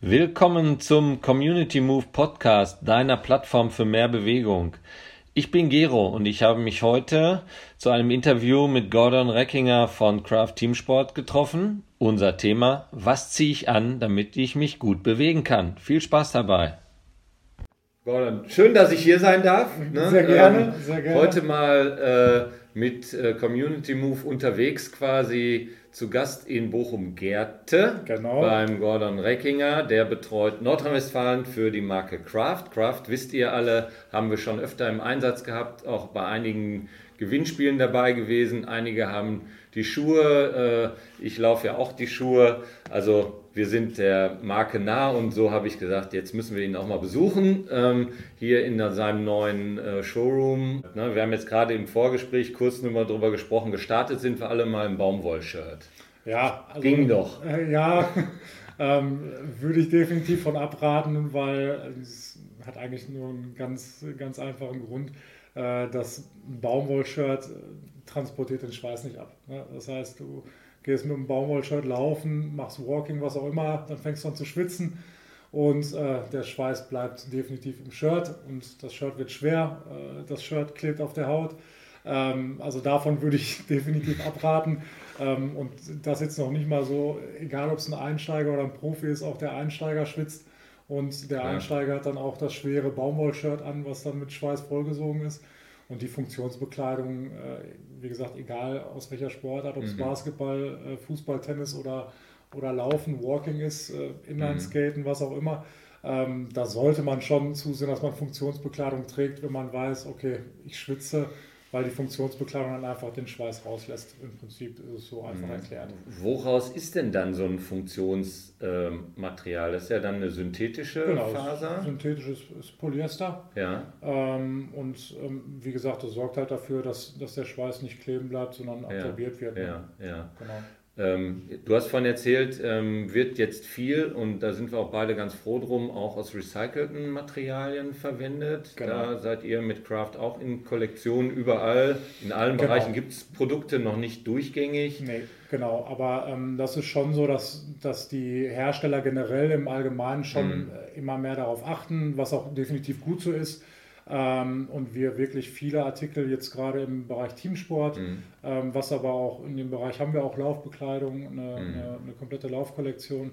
Willkommen zum Community Move Podcast, deiner Plattform für mehr Bewegung. Ich bin Gero und ich habe mich heute zu einem Interview mit Gordon Reckinger von Craft Teamsport getroffen. Unser Thema, was ziehe ich an, damit ich mich gut bewegen kann. Viel Spaß dabei. Gordon, schön, dass ich hier sein darf. Ne? Sehr gerne, ähm, sehr gerne. Heute mal äh, mit äh, Community Move unterwegs quasi zu Gast in Bochum-Gerte genau. beim Gordon Reckinger. Der betreut Nordrhein-Westfalen für die Marke Craft. Craft, wisst ihr alle, haben wir schon öfter im Einsatz gehabt, auch bei einigen Gewinnspielen dabei gewesen. Einige haben die Schuhe, äh, ich laufe ja auch die Schuhe. Also wir sind der Marke nah und so habe ich gesagt, jetzt müssen wir ihn auch mal besuchen, ähm, hier in seinem neuen äh, Showroom. Ne, wir haben jetzt gerade im Vorgespräch kurz nur mal darüber gesprochen, gestartet sind wir alle mal im Baumwollshirt. Ja, also, ging doch. Äh, ja, ähm, würde ich definitiv von abraten, weil es hat eigentlich nur einen ganz, ganz einfachen Grund. Äh, das Baumwollshirt äh, transportiert den Schweiß nicht ab. Ne? Das heißt, du gehst mit einem Baumwollshirt laufen, machst Walking, was auch immer, dann fängst du an zu schwitzen und äh, der Schweiß bleibt definitiv im Shirt und das Shirt wird schwer, das Shirt klebt auf der Haut. Ähm, also davon würde ich definitiv abraten. Ähm, und das jetzt noch nicht mal so, egal ob es ein Einsteiger oder ein Profi ist, auch der Einsteiger schwitzt und der. Einsteiger hat dann auch das schwere Baumwollshirt an, was dann mit Schweiß vollgesogen ist. Und die Funktionsbekleidung, äh, wie gesagt, egal aus welcher Sportart, ob es mhm. Basketball, äh, Fußball, Tennis oder, oder Laufen, Walking ist, äh, Inlineskaten, mhm. was auch immer, ähm, da sollte man schon zusehen, dass man Funktionsbekleidung trägt, wenn man weiß, okay, ich schwitze, weil die Funktionsbekleidung dann einfach den Schweiß rauslässt. Im Prinzip ist es so einfach mhm. erklärt. Woraus ist denn dann so ein Funktionsmaterial? das ist ja dann eine synthetische genau, Faser? Synthetisches ist Polyester. Ja. Ähm, und ähm, wie gesagt, das sorgt halt dafür, dass, dass der Schweiß nicht kleben bleibt, sondern absorbiert ja. wird. Ne? Ja, ja. Genau. Ähm, du hast vorhin erzählt, ähm, wird jetzt viel, und da sind wir auch beide ganz froh drum, auch aus recycelten Materialien verwendet. Genau. Da seid ihr mit Craft auch in Kollektionen überall. In allen genau. Bereichen gibt es Produkte noch nicht durchgängig. Nee, genau. Aber ähm, das ist schon so, dass, dass die Hersteller generell im Allgemeinen schon mhm. immer mehr darauf achten, was auch definitiv gut so ist und wir wirklich viele Artikel jetzt gerade im Bereich Teamsport, mhm. ähm, was aber auch in dem Bereich haben wir auch Laufbekleidung, eine, mhm. eine, eine komplette Laufkollektion.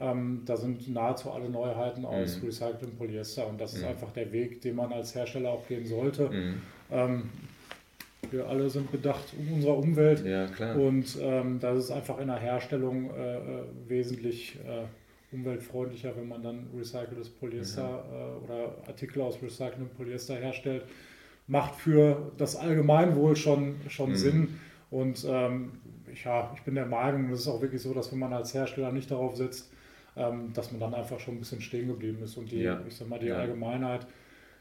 Ähm, da sind nahezu alle Neuheiten aus mhm. recyceltem Polyester und das ist mhm. einfach der Weg, den man als Hersteller auch gehen sollte. Mhm. Ähm, wir alle sind bedacht um unsere Umwelt ja, und ähm, das ist einfach in der Herstellung äh, äh wesentlich äh, umweltfreundlicher, wenn man dann recyceltes Polyester mhm. äh, oder Artikel aus recyceltem Polyester herstellt. Macht für das Allgemeinwohl schon, schon mhm. Sinn. Und ähm, ich, ja, ich bin der Meinung, es ist auch wirklich so, dass wenn man als Hersteller nicht darauf setzt, ähm, dass man dann einfach schon ein bisschen stehen geblieben ist. Und die, ja. ich sag mal, die ja. Allgemeinheit,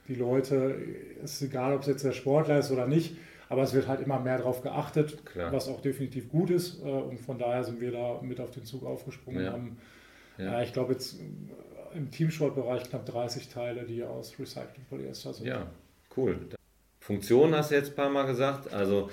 die Leute, ist egal, ob es jetzt der Sportler ist oder nicht, aber es wird halt immer mehr darauf geachtet, Klar. was auch definitiv gut ist. Äh, und von daher sind wir da mit auf den Zug aufgesprungen, ja. haben ja. ich glaube jetzt im Teamsportbereich knapp 30 Teile, die aus recyceltem Polyester sind. Ja, cool. Funktion hast du jetzt ein paar Mal gesagt. Also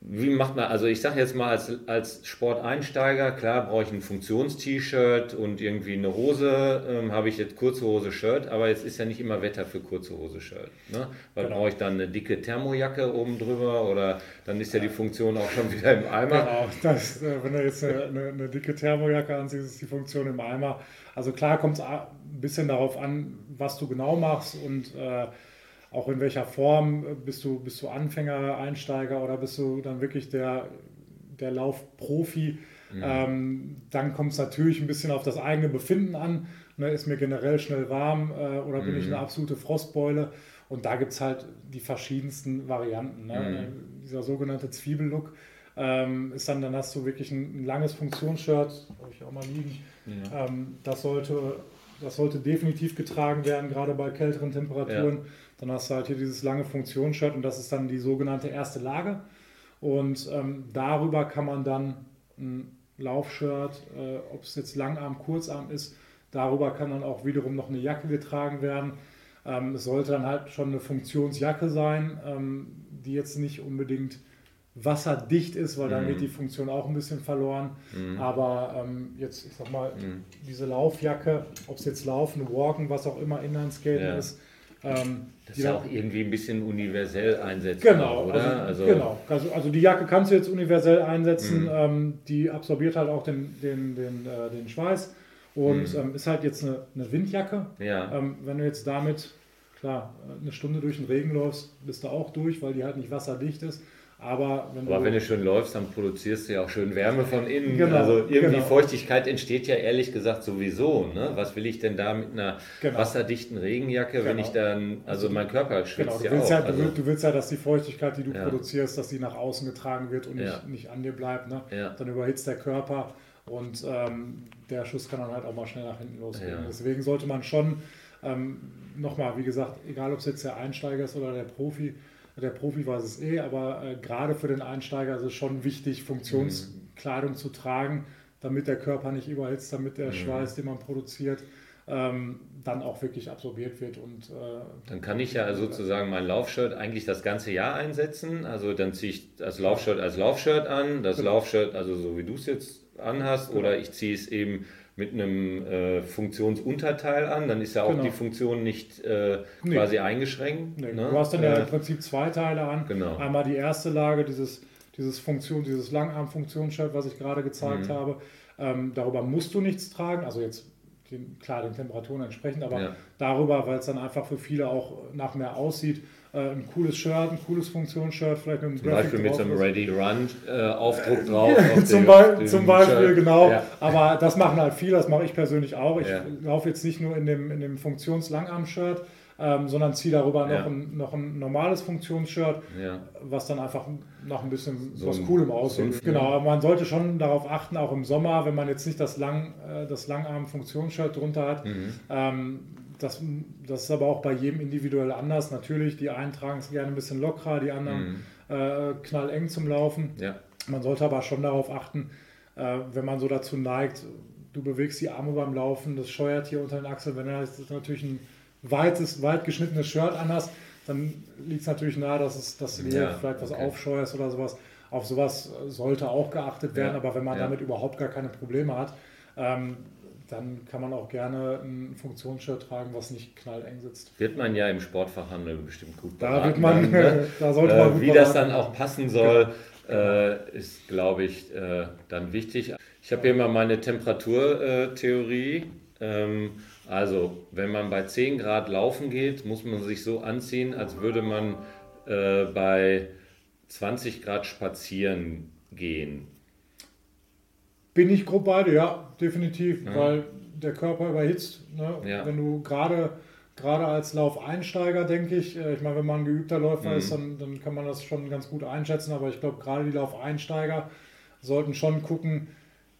wie macht man, also ich sage jetzt mal als, als Sporteinsteiger, klar brauche ich ein Funktions-T-Shirt und irgendwie eine Hose, ähm, habe ich jetzt kurze Hose, Shirt, aber jetzt ist ja nicht immer Wetter für kurze Hose, Shirt. Ne? Weil genau. brauche ich dann eine dicke Thermojacke oben drüber oder dann ist ja die Funktion auch schon wieder im Eimer. Genau, das, äh, wenn du jetzt eine, eine, eine, dicke Thermojacke anziehst, ist die Funktion im Eimer. Also klar kommt es ein bisschen darauf an, was du genau machst und äh, auch in welcher Form bist du, bist du Anfänger, Einsteiger oder bist du dann wirklich der, der Laufprofi? Mhm. Ähm, dann kommt es natürlich ein bisschen auf das eigene Befinden an. Ne, ist mir generell schnell warm äh, oder bin mhm. ich eine absolute Frostbeule? Und da gibt es halt die verschiedensten Varianten. Ne? Mhm. Äh, dieser sogenannte Zwiebellook ähm, ist dann, dann hast du wirklich ein, ein langes Funktionsshirt, habe ich auch mal liegen. Ja. Ähm, das, sollte, das sollte definitiv getragen werden, gerade bei kälteren Temperaturen. Ja. Dann hast du halt hier dieses lange Funktionsshirt und das ist dann die sogenannte erste Lage. Und ähm, darüber kann man dann ein Laufshirt, äh, ob es jetzt Langarm, Kurzarm ist, darüber kann dann auch wiederum noch eine Jacke getragen werden. Ähm, es sollte dann halt schon eine Funktionsjacke sein, ähm, die jetzt nicht unbedingt wasserdicht ist, weil dann mhm. geht die Funktion auch ein bisschen verloren. Mhm. Aber ähm, jetzt, ich sag mal, mhm. diese Laufjacke, ob es jetzt Laufen, Walken, was auch immer Inlineskaten ja. ist, ähm, das ist ja auch irgendwie ein bisschen universell einsetzbar, genau, oder? Also, also, genau, also, also die Jacke kannst du jetzt universell einsetzen, mhm. ähm, die absorbiert halt auch den, den, den, äh, den Schweiß und mhm. ähm, ist halt jetzt eine, eine Windjacke. Ja. Ähm, wenn du jetzt damit, klar, eine Stunde durch den Regen läufst, bist du auch durch, weil die halt nicht wasserdicht ist. Aber wenn, Aber du, wenn du schön läufst, dann produzierst du ja auch schön Wärme von innen. Genau, also irgendwie genau. Feuchtigkeit entsteht ja ehrlich gesagt sowieso. Ne? Was will ich denn da mit einer genau. wasserdichten Regenjacke, wenn ich genau. dann, also mein Körper schwitzt genau, du willst ja, auch. Ja, also, du, willst ja, dass die Feuchtigkeit, die du ja. produzierst, dass die nach außen getragen wird und nicht, nicht an dir bleibt. Ne? Dann überhitzt der Körper und ähm, der Schuss kann dann halt auch mal schnell nach hinten losgehen. Deswegen sollte man schon, ähm, nochmal, wie gesagt, egal ob es jetzt der Einsteiger ist oder der Profi, der Profi weiß es eh, aber äh, gerade für den Einsteiger ist es schon wichtig, Funktionskleidung mhm. zu tragen, damit der Körper nicht überhitzt, damit der mhm. Schweiß, den man produziert, ähm, dann auch wirklich absorbiert wird. Und, äh, dann kann ich ja also sozusagen mein Laufshirt eigentlich das ganze Jahr einsetzen. Also dann ziehe ich das Laufshirt als Laufshirt an, das genau. Laufshirt, also so wie du es jetzt anhast, genau. oder ich ziehe es eben mit einem äh, Funktionsunterteil an, dann ist ja auch genau. die Funktion nicht äh, nee. quasi eingeschränkt. Nee. Ne? Du hast dann ja äh, im Prinzip zwei Teile an. Genau. Einmal die erste Lage, dieses, dieses Funktion, dieses Langarm-Funktionsshirt, was ich gerade gezeigt mhm. habe. Ähm, darüber musst du nichts tragen, also jetzt den, klar den Temperaturen entsprechend, aber ja. darüber, weil es dann einfach für viele auch nach mehr aussieht, ein cooles Shirt, ein cooles Funktionsshirt, vielleicht mit einem Zum Beispiel mit so einem Ready Run äh, Aufdruck drauf. zum, Be zum, Beispiel, Shirt. genau. Ja. Aber das machen halt viele, das mache ich persönlich auch. Ich ja. laufe jetzt nicht nur in dem, in dem Funktionslangarm-Shirt, ähm, sondern ziehe darüber noch, ja. ein, noch ein normales Funktionsshirt, ja. was dann einfach noch ein bisschen so was Coolem aussieht. So genau, aber man sollte schon darauf achten, auch im Sommer, wenn man jetzt nicht das, Lang, äh, das Langarm-Funktionsshirt drunter hat, mhm. ähm, das, das ist aber auch bei jedem individuell anders. Natürlich, die einen tragen es gerne ein bisschen lockerer, die anderen mhm. äh, knalleng zum Laufen. Ja. Man sollte aber schon darauf achten, äh, wenn man so dazu neigt, du bewegst die Arme beim Laufen, das scheuert hier unter den Achseln. Wenn du natürlich ein weites, weit geschnittenes Shirt anhast, dann liegt es natürlich nahe, dass, es, dass du dir ja, vielleicht was okay. aufscheuerst oder sowas. Auf sowas sollte auch geachtet werden, ja, aber wenn man damit überhaupt gar keine Probleme hat, ähm, dann kann man auch gerne ein Funktionsshirt tragen, was nicht knalleng sitzt. Wird man ja im Sportfachhandel bestimmt gut beraten. Da wird man, ne? da sollte man äh, Wie beraten. das dann auch passen soll, ja. äh, ist, glaube ich, äh, dann wichtig. Ich habe hier mal meine Temperaturtheorie. Ähm, also, wenn man bei 10 Grad laufen geht, muss man sich so anziehen, als würde man bei 20 Grad spazieren gehen. Bin ich grob beide, ja, definitiv, ja. weil der Körper überhitzt. Ne? Ja. Wenn du gerade gerade als Laufeinsteiger, denke ich, äh, ich meine, wenn man ein geübter Läufer mhm. ist, dann, dann kann man das schon ganz gut einschätzen, aber ich glaube, gerade die Laufeinsteiger sollten schon gucken,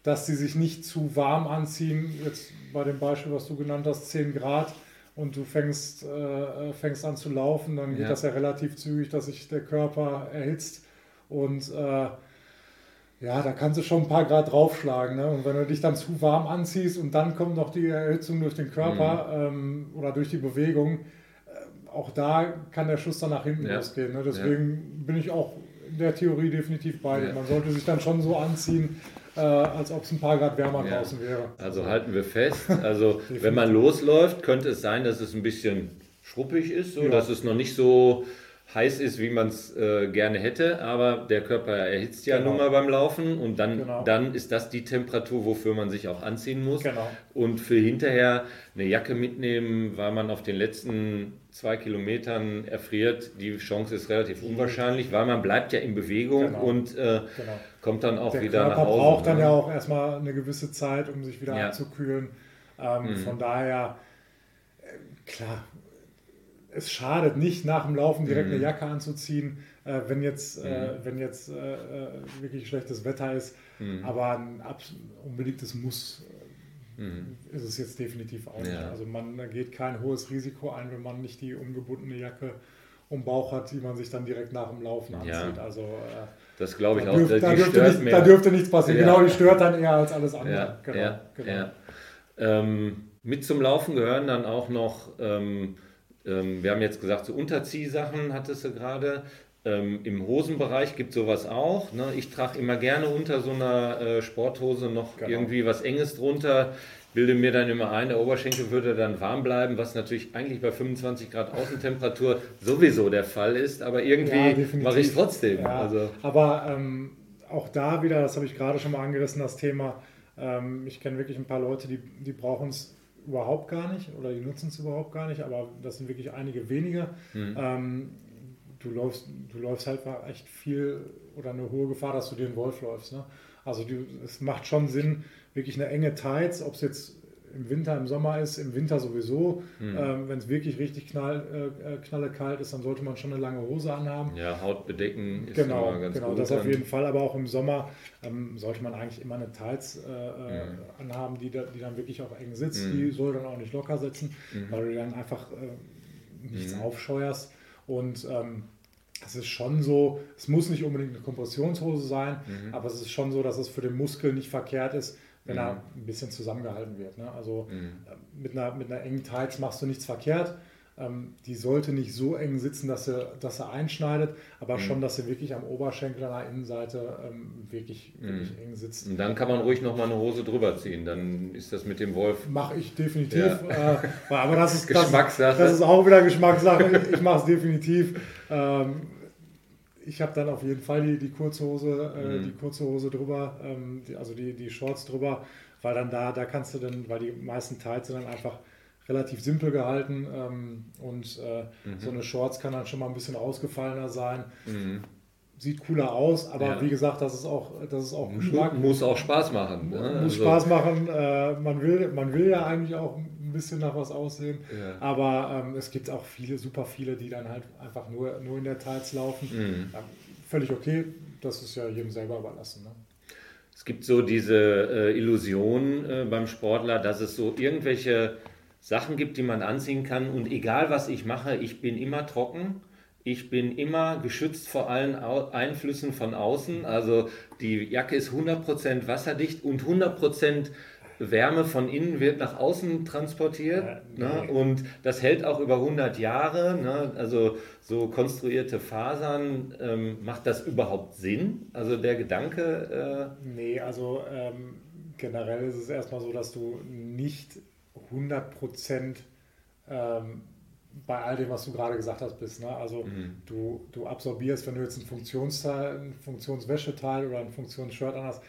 dass sie sich nicht zu warm anziehen. Jetzt bei dem Beispiel, was du genannt hast, 10 Grad und du fängst, äh, fängst an zu laufen, dann geht ja. das ja relativ zügig, dass sich der Körper erhitzt und äh, ja, da kannst du schon ein paar Grad draufschlagen. Ne? Und wenn du dich dann zu warm anziehst und dann kommt noch die Erhitzung durch den Körper mhm. ähm, oder durch die Bewegung, äh, auch da kann der Schuss dann nach hinten ja. losgehen. Ne? Deswegen ja. bin ich auch in der Theorie definitiv bei. Ja. Man sollte sich dann schon so anziehen, äh, als ob es ein paar Grad wärmer draußen wäre. Also halten wir fest, also wenn man losläuft, könnte es sein, dass es ein bisschen schruppig ist, so, dass es noch nicht so heiß ist, wie man es äh, gerne hätte, aber der Körper erhitzt ja genau. nun mal beim Laufen und dann, genau. dann ist das die Temperatur, wofür man sich auch anziehen muss. Genau. Und für hinterher eine Jacke mitnehmen, weil man auf den letzten zwei Kilometern erfriert, die Chance ist relativ unwahrscheinlich, weil man bleibt ja in Bewegung genau. und äh, genau. kommt dann auch der wieder Körper nach Hause. Der braucht dann ne? ja auch erstmal eine gewisse Zeit, um sich wieder ja. abzukühlen. Ähm, mhm. Von daher, äh, klar, es schadet nicht, nach dem Laufen direkt mhm. eine Jacke anzuziehen, äh, wenn jetzt, äh, mhm. äh, wenn jetzt äh, äh, wirklich schlechtes Wetter ist. Mhm. Aber ein unbedingtes Muss äh, mhm. ist es jetzt definitiv auch nicht. Ja. Also man geht kein hohes Risiko ein, wenn man nicht die umgebundene Jacke um Bauch hat, die man sich dann direkt nach dem Laufen anzieht. Ja. Also das glaube ich da auch. Dürf, da, dürfte nicht, da, dürfte nichts passieren. Ja. Genau, die stört dann eher als alles andere. Genau, genau. Ähm, mit zum Laufen gehören dann auch noch ähm, ähm, wir haben jetzt gesagt, so Unterziehsachen hattest du gerade. Ähm, Im Hosenbereich gibt es sowas auch. Ne? Ich trage immer gerne unter so einer äh, Sporthose noch genau. irgendwie was Enges drunter. Bilde mir dann immer ein, der Oberschenkel würde dann warm bleiben, was natürlich eigentlich bei 25 Grad Außentemperatur sowieso der Fall ist. Aber irgendwie ja, mache ich es trotzdem. Ja, also. Aber ähm, auch da wieder, das habe ich gerade schon mal angerissen, das Thema. Ähm, ich kenne wirklich ein paar Leute, die, die brauchen es überhaupt gar nicht oder die nutzen es überhaupt gar nicht, aber das sind wirklich einige wenige. Mhm. Ähm, du läufst, du läufst halt echt viel oder eine hohe Gefahr, dass du den Wolf läufst. Ne? Also du, es macht schon Sinn, wirklich eine enge Tights, ob es jetzt im Winter, im Sommer ist, im Winter sowieso. Mhm. Ähm, Wenn es wirklich richtig knall, äh, äh, knalle kalt ist, dann sollte man schon eine lange Hose anhaben. Ja, Haut bedecken ist genau, immer ganz genau, gut. Genau, das auf jeden Fall. Aber auch im Sommer ähm, sollte man eigentlich immer eine Tights äh, mhm. anhaben, die, da, die dann wirklich auch eng sitzt. Mhm. Die soll dann auch nicht locker sitzen, mhm. weil du dann einfach äh, nichts mhm. aufscheuerst. Und ähm, es ist schon so, es muss nicht unbedingt eine Kompressionshose sein, mhm. aber es ist schon so, dass es für den Muskel nicht verkehrt ist, wenn mhm. er ein bisschen zusammengehalten wird. Ne? Also mhm. Äh, mit, einer, mit einer engen Tights machst du nichts verkehrt. Ähm, die sollte nicht so eng sitzen, dass sie, dass er einschneidet, aber mhm. schon, dass sie wirklich am Oberschenkel an der Innenseite ähm, wirklich, wirklich mhm. eng sitzt. Und dann kann man ruhig nochmal eine Hose drüber ziehen. Dann ist das mit dem Wolf. Mache ich definitiv. Ja. Äh, aber das ist Geschmackssache. Das, das, ist auch wieder Geschmackssache. ich mache es definitiv. Ähm, ich habe dann auf jeden Fall die, die kurze Hose, äh, mhm. die kurze Hose drüber, ähm, die, also die, die Shorts drüber, weil dann da, da kannst du dann, weil die meisten Teils sind dann einfach relativ simpel gehalten ähm, und äh, mhm. so eine Shorts kann dann schon mal ein bisschen ausgefallener sein. Mhm. Sieht cooler aus, aber ja. wie gesagt, das ist auch, das ist auch Geschmack. Muss auch Spaß machen. Ne? Muss also. Spaß machen. Äh, man, will, man will ja eigentlich auch ein bisschen nach was aussehen. Ja. Aber ähm, es gibt auch viele, super viele, die dann halt einfach nur, nur in der Teils laufen. Mhm. Ähm, völlig okay, das ist ja jedem selber überlassen. Ne? Es gibt so diese äh, Illusion äh, beim Sportler, dass es so irgendwelche Sachen gibt, die man anziehen kann und egal was ich mache, ich bin immer trocken. Ich bin immer geschützt vor allen Einflüssen von außen. Also die Jacke ist 100% wasserdicht und 100% Wärme von innen wird nach außen transportiert ja, ne? ne? und das hält auch über 100 Jahre. Ne? Also so konstruierte Fasern, ähm, macht das überhaupt Sinn? Also der Gedanke? Äh nee, also ähm, generell ist es erstmal so, dass du nicht 100 Prozent ähm, bei all dem, was du gerade gesagt hast, bist. Ne? Also mhm. du, du absorbierst, wenn du jetzt ein Funktionsteil, ein Funktionswäscheteil oder ein Funktionsshirt anhast,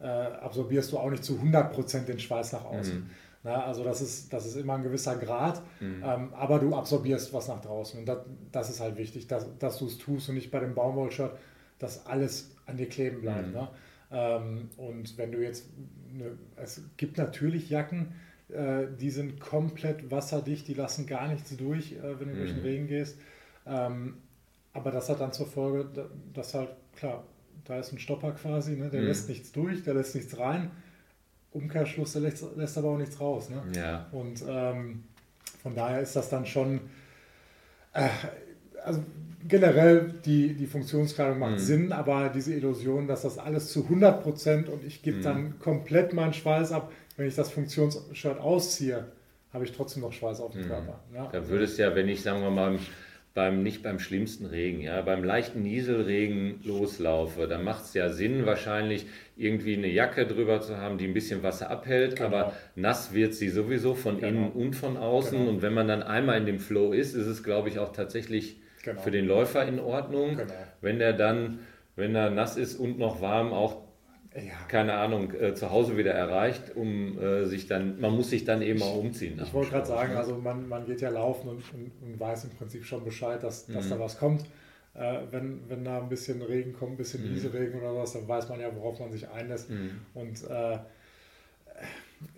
äh, absorbierst du auch nicht zu 100% den Schweiß nach außen. Mhm. Na, also das ist, das ist immer ein gewisser Grad, mhm. ähm, aber du absorbierst was nach draußen. Und das, das ist halt wichtig, dass, dass du es tust und nicht bei dem Baumwollshirt, dass alles an dir kleben bleibt. Mhm. Ne? Ähm, und wenn du jetzt, ne, es gibt natürlich Jacken, äh, die sind komplett wasserdicht, die lassen gar nichts durch, äh, wenn du durch den mhm. Regen gehst. Ähm, aber das hat dann zur Folge, dass halt, klar, da ist ein Stopper quasi, ne? der mhm. lässt nichts durch, der lässt nichts rein. Umkehrschluss, der lässt, lässt aber auch nichts raus. Ne? Ja. Und ähm, von daher ist das dann schon, äh, also generell die, die Funktionskleidung macht mhm. Sinn, aber diese Illusion, dass das alles zu 100 Prozent und ich gebe mhm. dann komplett meinen Schweiß ab, wenn ich das Funktionsshirt ausziehe, habe ich trotzdem noch Schweiß auf dem mhm. Körper. Ja? Da würdest ja, wenn ich, sagen wir mal, beim, nicht beim schlimmsten Regen, ja, beim leichten Nieselregen loslaufe, dann macht es ja Sinn, wahrscheinlich irgendwie eine Jacke drüber zu haben, die ein bisschen Wasser abhält, genau. aber nass wird sie sowieso von genau. innen und von außen. Genau. Und wenn man dann einmal in dem Flow ist, ist es, glaube ich, auch tatsächlich genau. für den Läufer in Ordnung. Genau. Wenn der dann, wenn er nass ist und noch warm, auch ja. keine Ahnung, äh, zu Hause wieder erreicht, um äh, sich dann, man muss sich dann eben auch umziehen. Ich wollte gerade sagen, ne? also man, man geht ja laufen und, und, und, weiß im Prinzip schon Bescheid, dass, dass mhm. da was kommt. Äh, wenn, wenn da ein bisschen Regen kommt, ein bisschen mhm. Nieselregen oder was, dann weiß man ja, worauf man sich einlässt. Mhm. Und äh,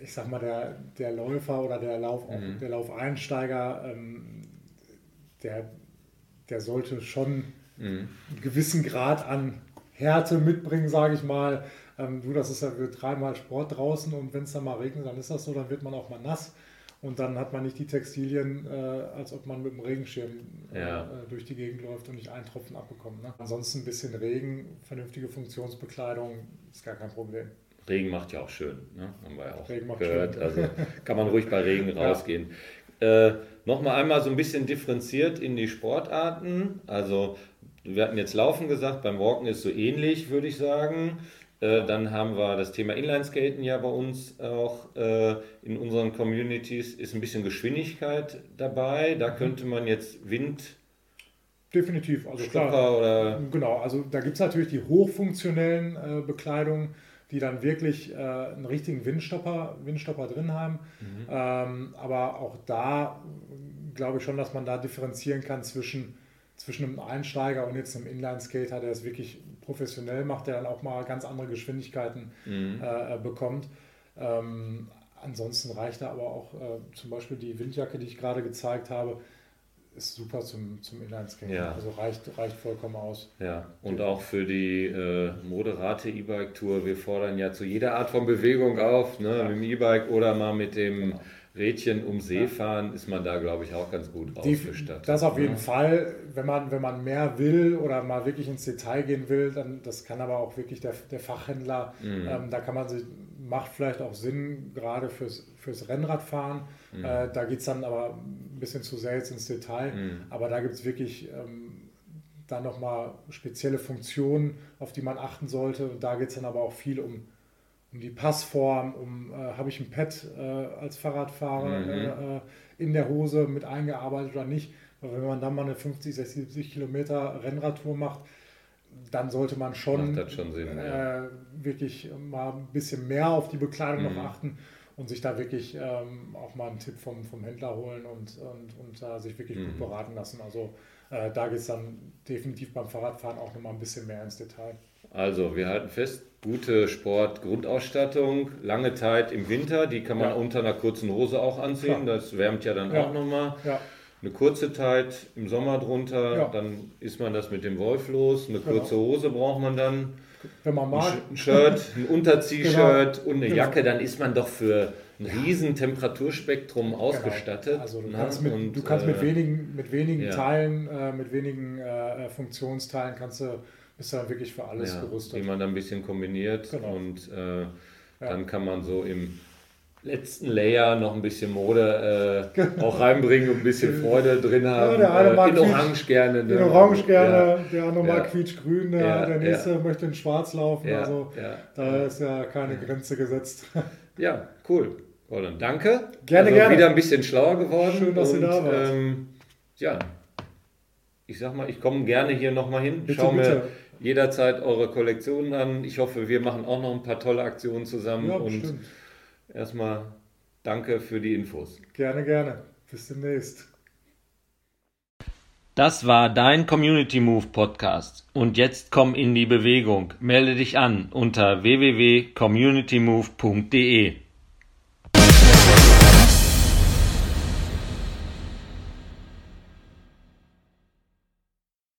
ich sag mal, der, der Läufer oder der, Lauf, mhm. der Laufeinsteiger, ähm, der, der sollte schon mhm. einen gewissen Grad an Härte mitbringen, sage ich mal, ähm, du, das ist ja, halt Sport draußen und wenn es dann mal regnet, dann ist das so, dann wird man auch mal nass. Und dann hat man nicht die Textilien, äh, als ob man mit dem Regenschirm äh, ja. äh, durch die Gegend läuft und nicht einen Tropfen abbekommt. Ne? Ansonsten ein bisschen Regen, vernünftige Funktionsbekleidung ist gar kein Problem. Regen macht ja auch schön, ne? haben wir ja auch Regen gehört. Also kann man ruhig bei Regen rausgehen. Äh, Nochmal einmal so ein bisschen differenziert in die Sportarten. Also wir hatten jetzt Laufen gesagt, beim Walken ist so ähnlich, würde ich sagen. Äh, dann haben wir das Thema Inlineskaten ja bei uns auch äh, in unseren Communities. Ist ein bisschen Geschwindigkeit dabei. Da mhm. könnte man jetzt Wind. Definitiv, also Stopper klar. Oder genau, also da gibt es natürlich die hochfunktionellen äh, Bekleidungen die dann wirklich äh, einen richtigen Windstopper, Windstopper drin haben. Mhm. Ähm, aber auch da glaube ich schon, dass man da differenzieren kann zwischen, zwischen einem Einsteiger und jetzt einem Inline-Skater, der es wirklich professionell macht, der dann auch mal ganz andere Geschwindigkeiten mhm. äh, bekommt. Ähm, ansonsten reicht da aber auch äh, zum Beispiel die Windjacke, die ich gerade gezeigt habe, ist super zum, zum Inlineskaten. Ja. Also reicht, reicht vollkommen aus. Ja, und auch für die äh, moderate E-Bike-Tour. Wir fordern ja zu jeder Art von Bewegung auf, ne? Ja. mit dem E-Bike oder mal mit dem genau. Rädchen um See fahren, ist man da, glaube ich, auch ganz gut ausgestattet. Das auf jeden ja. Fall. Wenn man, wenn man mehr will oder mal wirklich ins Detail gehen will, dann das kann aber auch wirklich der, der Fachhändler. Mhm. Ähm, da kann man sich, macht vielleicht auch Sinn, gerade fürs, fürs Rennradfahren. Mhm. Äh, da geht es dann aber ein bisschen zu sehr jetzt ins Detail. Mhm. Aber da gibt es wirklich ähm, dann nochmal spezielle Funktionen, auf die man achten sollte. Und da geht es dann aber auch viel um um die Passform, um äh, habe ich ein Pad äh, als Fahrradfahrer mhm. äh, in der Hose mit eingearbeitet oder nicht. Weil wenn man dann mal eine 50, 60, 70 Kilometer Rennradtour macht, dann sollte man schon, schon Sinn, äh, ja. wirklich mal ein bisschen mehr auf die Bekleidung mhm. noch achten und sich da wirklich ähm, auch mal einen Tipp vom, vom Händler holen und, und, und uh, sich wirklich mhm. gut beraten lassen. Also äh, da geht es dann definitiv beim Fahrradfahren auch nochmal ein bisschen mehr ins Detail. Also wir halten fest, gute Sportgrundausstattung, lange Zeit im Winter, die kann man ja. unter einer kurzen Hose auch anziehen, Klar. das wärmt ja dann ja. auch nochmal. Ja. Eine kurze Zeit im Sommer drunter, dann ist man das mit dem Wolf los. Eine genau. kurze Hose braucht man dann. Wenn man mag. Ein Shirt, ein Unter-T-Shirt genau. und eine genau. Jacke, dann ist man doch für ein riesen Temperaturspektrum genau. ausgestattet. Also du kannst mit, und, du kannst mit äh, wenigen, mit wenigen Teilen, äh, mit wenigen äh, Funktionsteilen kannst du ist dann wirklich für alles ja, gerüstet. Die man dann ein bisschen kombiniert genau. und äh, ja. dann kann man so im letzten Layer noch ein bisschen Mode äh, auch reinbringen und ein bisschen Freude drin haben. Ja, der eine mag in Orange gerne. In Orange gerne, der andere mag quietschgrün, der, der nächste möchte in Schwarz laufen. also da ist ja keine Grenze gesetzt. ja, cool. Gordon, danke. Gerne, also gerne. Wieder ein bisschen schlauer geworden. Schön, dass und, ihr da wart. Ähm, ja, ich sag mal, ich komme gerne hier nochmal hin. Bitte, Schau bitte. mir jederzeit eure Kollektionen an. Ich hoffe, wir machen auch noch ein paar tolle Aktionen zusammen. Ja, und bestimmt. erstmal danke für die Infos. Gerne, gerne. Bis demnächst. Das war dein Community Move Podcast. Und jetzt komm in die Bewegung. Melde dich an unter www.communitymove.de.